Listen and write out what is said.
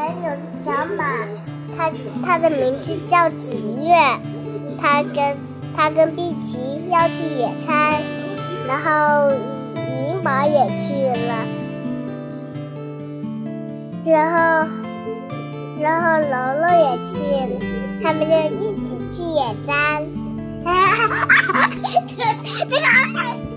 还有小马，它它的名字叫紫月，它跟它跟碧琪要去野餐，然后尼宝也去了，最后然后楼楼也去了，他们就一起去野餐。哈哈哈哈！这这个好。